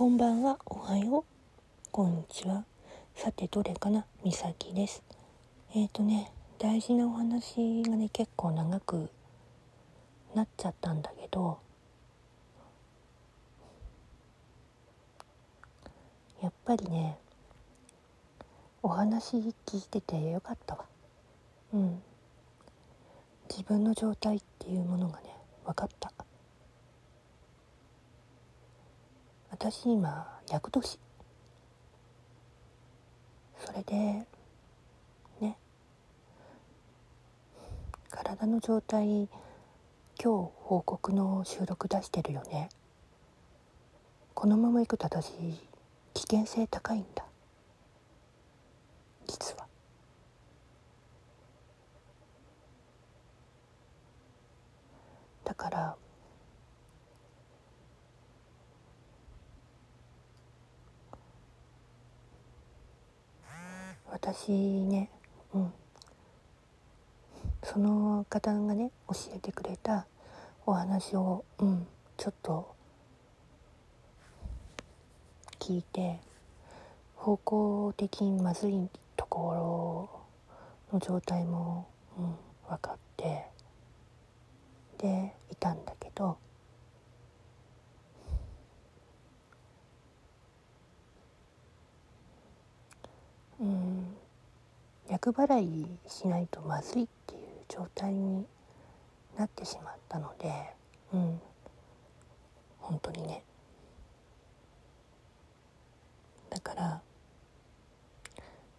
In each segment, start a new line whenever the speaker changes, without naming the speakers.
こんばんは、おはよう、こんにちは。さて、どれかな？みさきです。えっ、ー、とね、大事なお話がね、結構長くなっちゃったんだけど、やっぱりね、お話聞いててよかったわ。うん。自分の状態っていうものがね、分かった。私今厄年。それでね。体の状態今日報告の収録出してるよね。このままいくと私危険性高いんだ。実はだから私ね、うん、その方がね教えてくれたお話を、うん、ちょっと聞いて方向的にまずいところの状態も、うん、分かってでいたんだけどうん払いしないとまずいっていう状態になってしまったのでうん。本当にね。だから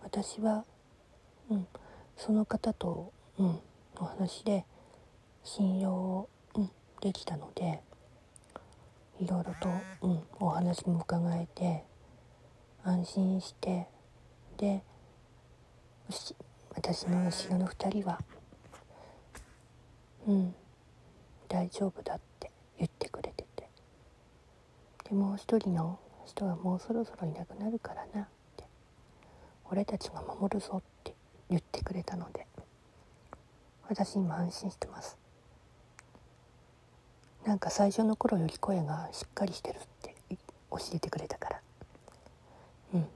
私は、うん、その方と、うん、お話で信用、うん、できたのでいろいろと、うん、お話も伺えて安心してで私の後ろの2人はうん大丈夫だって言ってくれてて。でもう一人の人はもうそろそろいなくなるからなって。俺たちが守るぞって言ってくれたので。私今安心してます。なんか最初の頃より声がしっかりしてるって教えてくれたからうん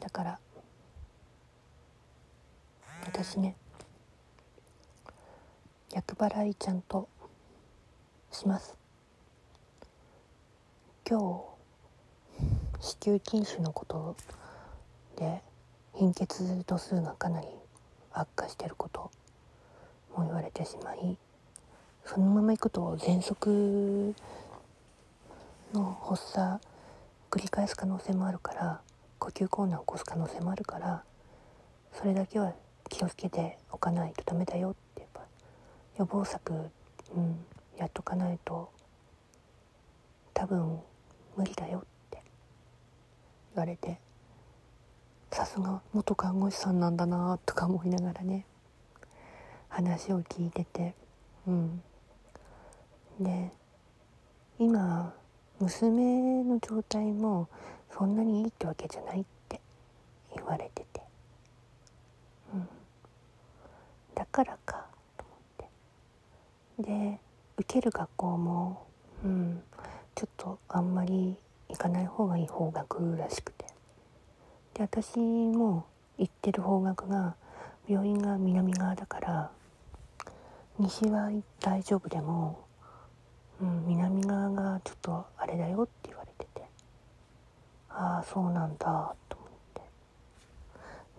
だから私ね。厄払いちゃんとします。今日子宮筋腫のことで貧血度数がかなり悪化してることも言われてしまいそのままいくと喘息の発作繰り返す可能性もあるから呼吸困難を起こす可能性もあるからそれだけは気をつけておかないとダメだよってやっぱ予防策、うん、やっとかないと多分無理だよって言われてさすが元看護師さんなんだなとか思いながらね話を聞いててうん。で今娘の状態もそんなにいいってわけじゃないって言われてて、うん、だからかと思って。で受ける学校も、うん、ちょっとあんまり行かない方がいい方角らしくて。で私も行ってる方角が病院が南側だから西は大丈夫でも、うん、南側がちょっとあれだよって言われてて。ああそうなんだと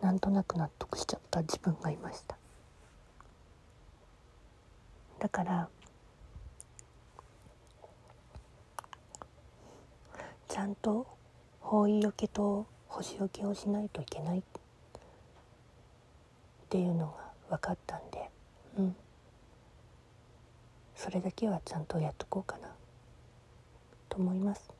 なんとなく納得しちゃった自分がいました。だからちゃんと包囲よけと星よけをしないといけないっていうのが分かったんでうん。それだけはちゃんとやっとこうかなと思います。